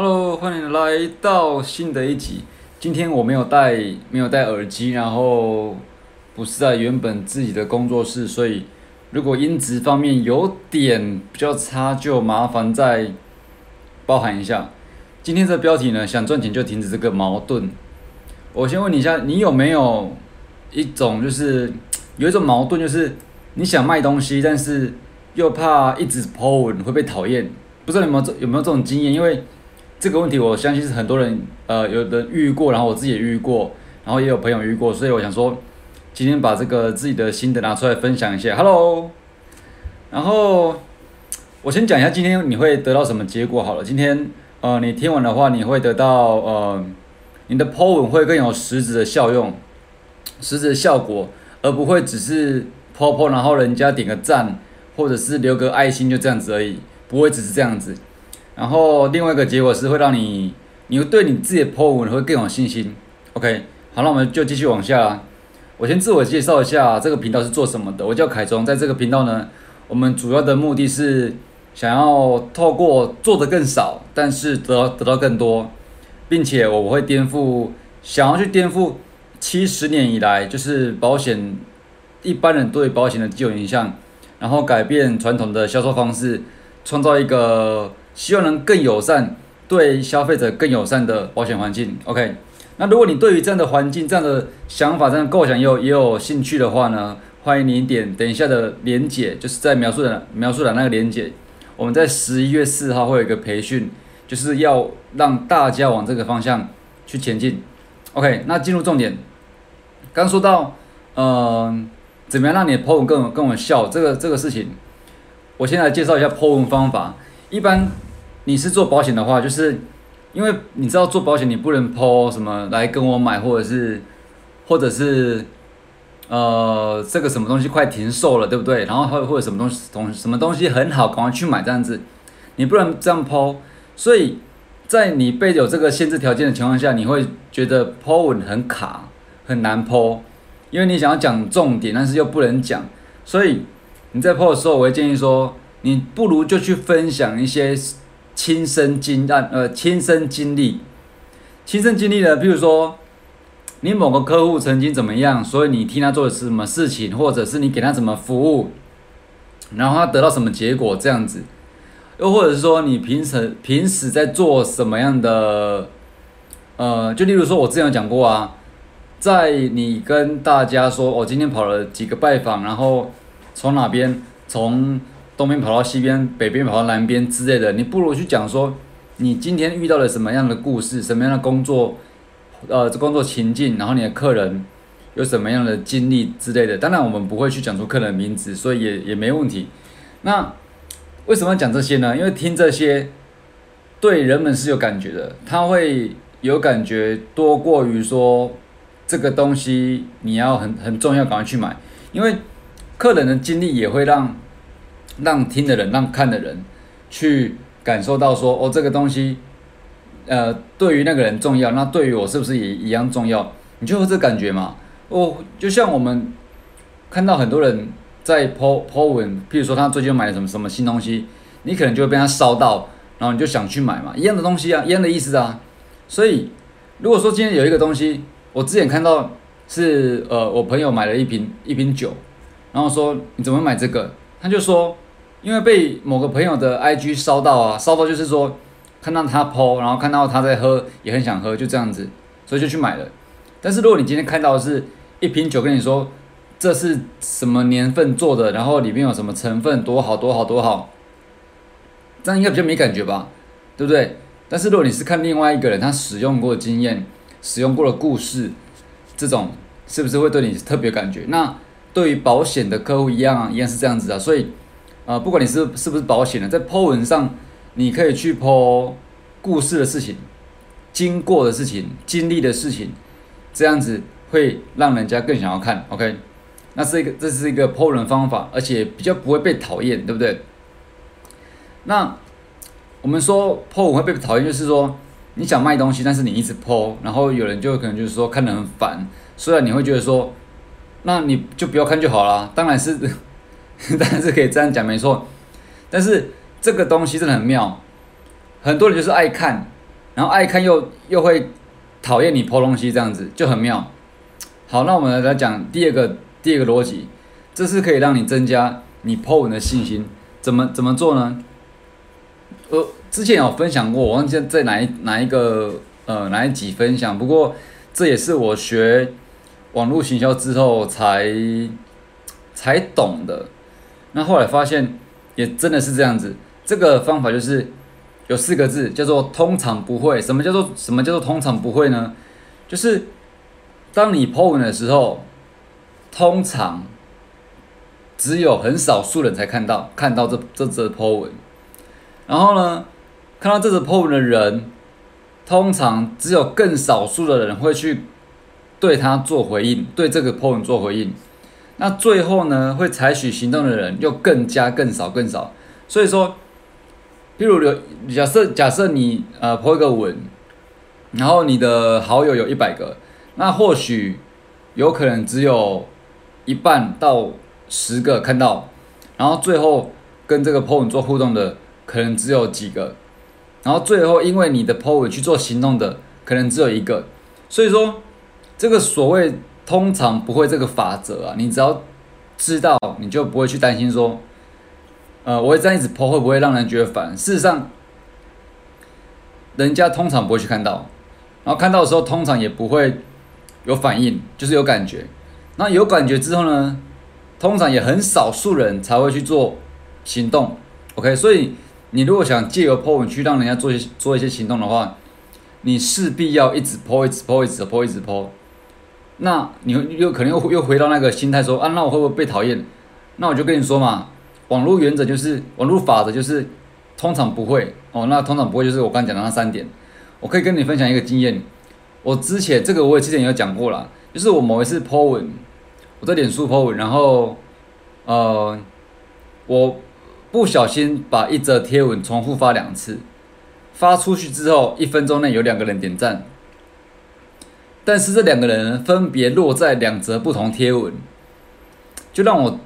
Hello，欢迎来到新的一集。今天我没有戴没有戴耳机，然后不是在原本自己的工作室，所以如果音质方面有点比较差，就麻烦再包涵一下。今天这标题呢，想赚钱就停止这个矛盾。我先问你一下，你有没有一种就是有一种矛盾，就是你想卖东西，但是又怕一直 po 文会被讨厌？不知道有没有这有没有这种经验？因为这个问题，我相信是很多人呃有的遇过，然后我自己也遇过，然后也有朋友遇过，所以我想说，今天把这个自己的心得拿出来分享一下。Hello，然后我先讲一下今天你会得到什么结果好了。今天呃你听完的话，你会得到呃你的 po 文会更有实质的效用，实质的效果，而不会只是 po po，然后人家点个赞或者是留个爱心就这样子而已，不会只是这样子。然后另外一个结果是会让你，你会对你自己的 po 文会更有信心。OK，好，那我们就继续往下。我先自我介绍一下，这个频道是做什么的。我叫凯中，在这个频道呢，我们主要的目的是想要透过做的更少，但是得到得到更多，并且我会颠覆，想要去颠覆七十年以来就是保险一般人对保险的既有印象，然后改变传统的销售方式，创造一个。希望能更友善，对消费者更友善的保险环境。OK，那如果你对于这样的环境、这样的想法、这样的构想也有也有兴趣的话呢，欢迎你点等一下的连结，就是在描述的描述的那个连结。我们在十一月四号会有一个培训，就是要让大家往这个方向去前进。OK，那进入重点，刚说到，嗯，怎么样让你的 Po 文更更有效？这个这个事情，我先来介绍一下 Po 文方法，一般。你是做保险的话，就是因为你知道做保险，你不能抛什么来跟我买，或者是，或者是，呃，这个什么东西快停售了，对不对？然后或或者什么东西东什么东西很好，赶快去买这样子，你不能这样抛。所以在你被有这个限制条件的情况下，你会觉得抛稳很卡，很难抛，因为你想要讲重点，但是又不能讲。所以你在抛的时候，我会建议说，你不如就去分享一些。亲身经验，呃，亲身经历，亲身经历的，比如说，你某个客户曾经怎么样，所以你替他做的是什么事情，或者是你给他怎么服务，然后他得到什么结果，这样子，又或者是说你平时平时在做什么样的，呃，就例如说，我之前有讲过啊，在你跟大家说，我今天跑了几个拜访，然后从哪边，从。东边跑到西边，北边跑到南边之类的，你不如去讲说你今天遇到了什么样的故事，什么样的工作，呃，工作情境，然后你的客人有什么样的经历之类的。当然，我们不会去讲出客人名字，所以也也没问题。那为什么要讲这些呢？因为听这些对人们是有感觉的，他会有感觉多过于说这个东西你要很很重要，赶快去买，因为客人的经历也会让。让听的人，让看的人去感受到说，哦，这个东西，呃，对于那个人重要，那对于我是不是也一样重要？你就有这感觉嘛？哦，就像我们看到很多人在 po po 文，譬如说他最近买了什么什么新东西，你可能就会被他烧到，然后你就想去买嘛，一样的东西啊，一样的意思啊。所以，如果说今天有一个东西，我之前看到是呃，我朋友买了一瓶一瓶酒，然后说你怎么买这个？他就说。因为被某个朋友的 IG 烧到啊，烧到就是说看到他 PO，然后看到他在喝，也很想喝，就这样子，所以就去买了。但是如果你今天看到的是一瓶酒，跟你说这是什么年份做的，然后里面有什么成分，多好多好多好，这样应该比较没感觉吧，对不对？但是如果你是看另外一个人他使用过的经验、使用过的故事，这种是不是会对你特别感觉？那对于保险的客户一样啊，一样是这样子啊，所以。啊，不管你是是不是保险的，在 Po 文上，你可以去 Po 故事的事情、经过的事情、经历的事情，这样子会让人家更想要看。OK，那是一个这是一个 Po 人方法，而且比较不会被讨厌，对不对？那我们说 Po 文会被讨厌，就是说你想卖东西，但是你一直 Po，然后有人就可能就是说看得很烦，虽然你会觉得说，那你就不要看就好了。当然是。当然是可以这样讲，没错。但是这个东西真的很妙，很多人就是爱看，然后爱看又又会讨厌你剖东西，这样子就很妙。好，那我们来讲第二个第二个逻辑，这是可以让你增加你剖文的信心。怎么怎么做呢？呃，之前有分享过，我忘记在哪一哪一个呃哪一集分享。不过这也是我学网络行销之后才才懂的。那后来发现也真的是这样子。这个方法就是有四个字，叫做“通常不会”。什么叫做什么叫做通常不会呢？就是当你 Po 文的时候，通常只有很少数人才看到看到这这则 Po 文。然后呢，看到这则 Po 文的人，通常只有更少数的人会去对他做回应，对这个 Po 文做回应。那最后呢，会采取行动的人又更加更少更少。所以说。譬如有假设假设你呃破一个文，然后你的好友有一百个，那或许有可能只有一半到十个看到，然后最后跟这个 po 文做互动的可能只有几个，然后最后因为你的 po 文去做行动的可能只有一个，所以说这个所谓通常不会这个法则啊，你只要知道你就不会去担心说。呃，我会这样一直泼，会不会让人觉得烦？事实上，人家通常不会去看到，然后看到的时候，通常也不会有反应，就是有感觉。那有感觉之后呢，通常也很少数人才会去做行动。OK，所以你如果想借由 po 文去让人家做一些做一些行动的话，你势必要一直 po，一直剖一直剖一直 po。那你又可能又又回到那个心态说啊，那我会不会被讨厌？那我就跟你说嘛。网络原则就是网络法则就是通常不会哦，那通常不会就是我刚讲的那三点。我可以跟你分享一个经验，我之前这个我也之前有讲过了，就是我某一次 po 文，我在脸书 po 文，然后呃我不小心把一则贴文重复发两次，发出去之后一分钟内有两个人点赞，但是这两个人分别落在两则不同贴文，就让我。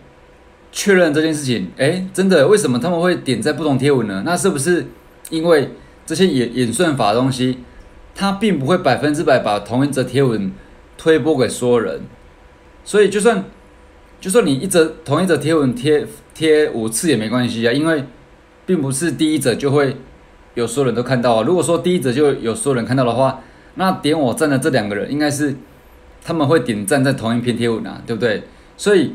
确认这件事情，哎，真的，为什么他们会点在不同贴文呢？那是不是因为这些演演算法的东西，它并不会百分之百把同一则贴文推播给所有人？所以就算就算你一则同一则贴文贴贴五次也没关系啊，因为并不是第一则就会有所有人都看到啊。如果说第一则就有所有人看到的话，那点我赞的这两个人应该是他们会点赞在同一篇贴文啊，对不对？所以。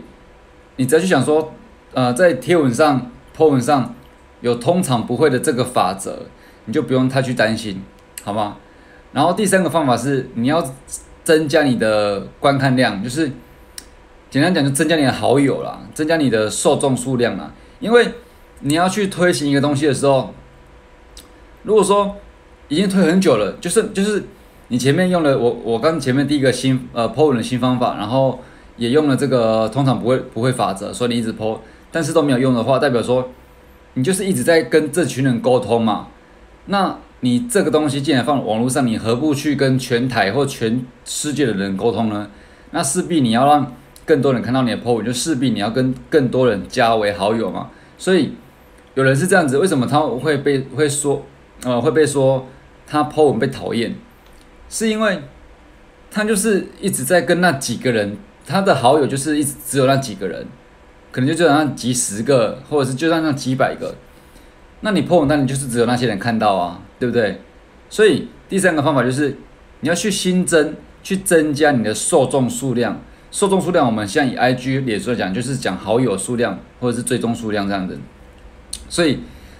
你只要去想说，呃，在贴文上、po 文上有通常不会的这个法则，你就不用太去担心，好吗？然后第三个方法是，你要增加你的观看量，就是简单讲，就增加你的好友啦，增加你的受众数量啦。因为你要去推行一个东西的时候，如果说已经推很久了，就是就是你前面用了我我刚前面第一个新呃 po 文的新方法，然后。也用了这个通常不会不会法则，所以你一直抛，但是都没有用的话，代表说你就是一直在跟这群人沟通嘛。那你这个东西既然放网络上，你何不去跟全台或全世界的人沟通呢？那势必你要让更多人看到你的 po 文，就势必你要跟更多人加为好友嘛。所以有人是这样子，为什么他会被会说呃会被说他 po 文被讨厌？是因为他就是一直在跟那几个人。他的好友就是一直只有那几个人，可能就就那几十个，或者是就那那几百个。那你破文，那你就是只有那些人看到啊，对不对？所以第三个方法就是你要去新增，去增加你的受众数量。受众数量，我们现在以 IG 脸书来讲，就是讲好友数量或者是追踪数量这样子。所以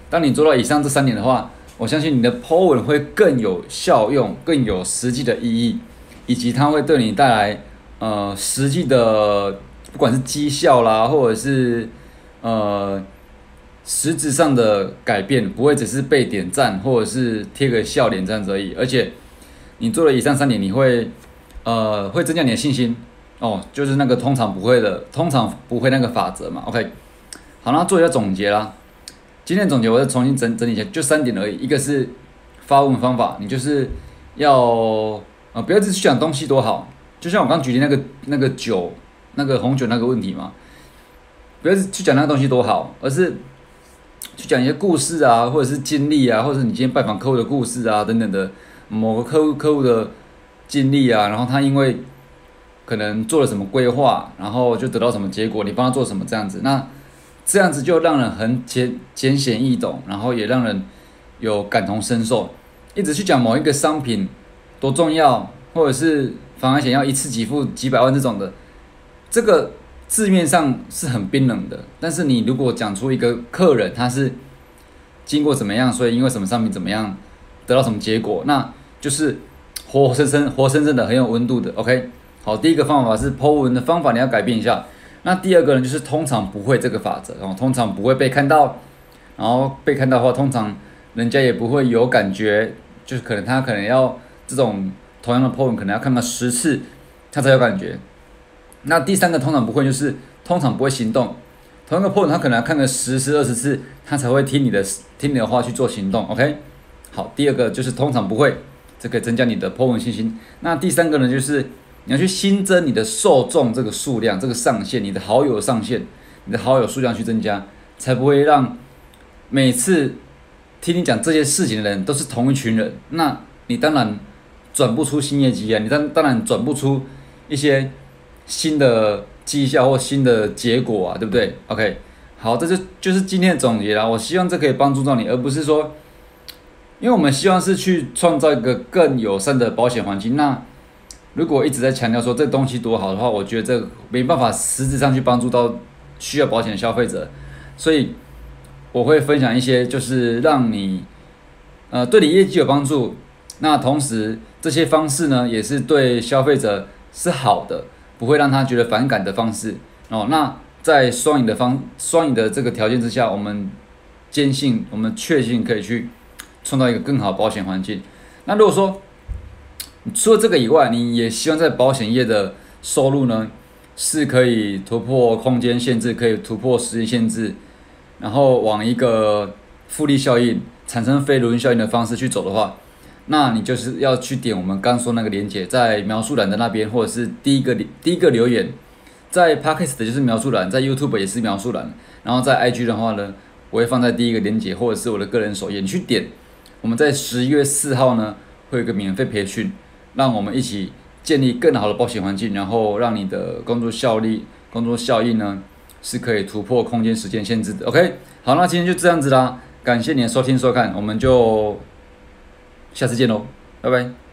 当你做到以上这三点的话，我相信你的 po 文会更有效用，更有实际的意义，以及它会对你带来。呃，实际的不管是绩效啦，或者是呃实质上的改变，不会只是被点赞或者是贴个笑脸这样子而已。而且你做了以上三点，你会呃会增加你的信心哦，就是那个通常不会的，通常不会那个法则嘛。OK，好，那做一下总结啦。今天总结我再重新整整理一下，就三点而已。一个是发问方法，你就是要呃不要只是讲东西多好。就像我刚举例那个那个酒，那个红酒那个问题嘛，不要去讲那个东西多好，而是去讲一些故事啊，或者是经历啊，或者是你今天拜访客户的故事啊等等的某个客户客户的经历啊，然后他因为可能做了什么规划，然后就得到什么结果，你帮他做什么这样子，那这样子就让人很简简显易懂，然后也让人有感同身受。一直去讲某一个商品多重要，或者是防癌险要一次给付几百万这种的，这个字面上是很冰冷的。但是你如果讲出一个客人他是经过怎么样，所以因为什么商品怎么样得到什么结果，那就是活生生、活生生的很有温度的。OK，好，第一个方法是 Po 文的方法，你要改变一下。那第二个呢，就是通常不会这个法则，然后通常不会被看到，然后被看到的话，通常人家也不会有感觉。就是可能他可能要这种同样的 po 文，可能要看到十次，他才有感觉。那第三个通常不会，就是通常不会行动。同样的 po 文，他可能要看个十次、二十次，他才会听你的听你的话去做行动。OK，好，第二个就是通常不会，这可以增加你的 po 文信心。那第三个呢，就是你要去新增你的受众这个数量，这个上限，你的好友上限，你的好友数量去增加，才不会让每次。听你讲这些事情的人都是同一群人，那你当然转不出新业绩啊，你当当然转不出一些新的绩效或新的结果啊，对不对？OK，好，这就就是今天的总结啦。我希望这可以帮助到你，而不是说，因为我们希望是去创造一个更友善的保险环境。那如果一直在强调说这东西多好的话，我觉得这没办法实质上去帮助到需要保险的消费者，所以。我会分享一些，就是让你，呃，对你业绩有帮助。那同时，这些方式呢，也是对消费者是好的，不会让他觉得反感的方式。哦，那在双赢的方双赢的这个条件之下，我们坚信，我们确信可以去创造一个更好保险环境。那如果说除了这个以外，你也希望在保险业的收入呢，是可以突破空间限制，可以突破时间限制。然后往一个复利效应产生非轮效应的方式去走的话，那你就是要去点我们刚说那个链接，在描述栏的那边，或者是第一个第一个留言，在 Podcast 就是描述栏，在 YouTube 也是描述栏，然后在 IG 的话呢，我会放在第一个链接，或者是我的个人首页，你去点。我们在十一月四号呢，会有个免费培训，让我们一起建立更好的保险环境，然后让你的工作效率、工作效益呢。是可以突破空间时间限制的。OK，好，那今天就这样子啦，感谢你的收听收看，我们就下次见喽，拜拜。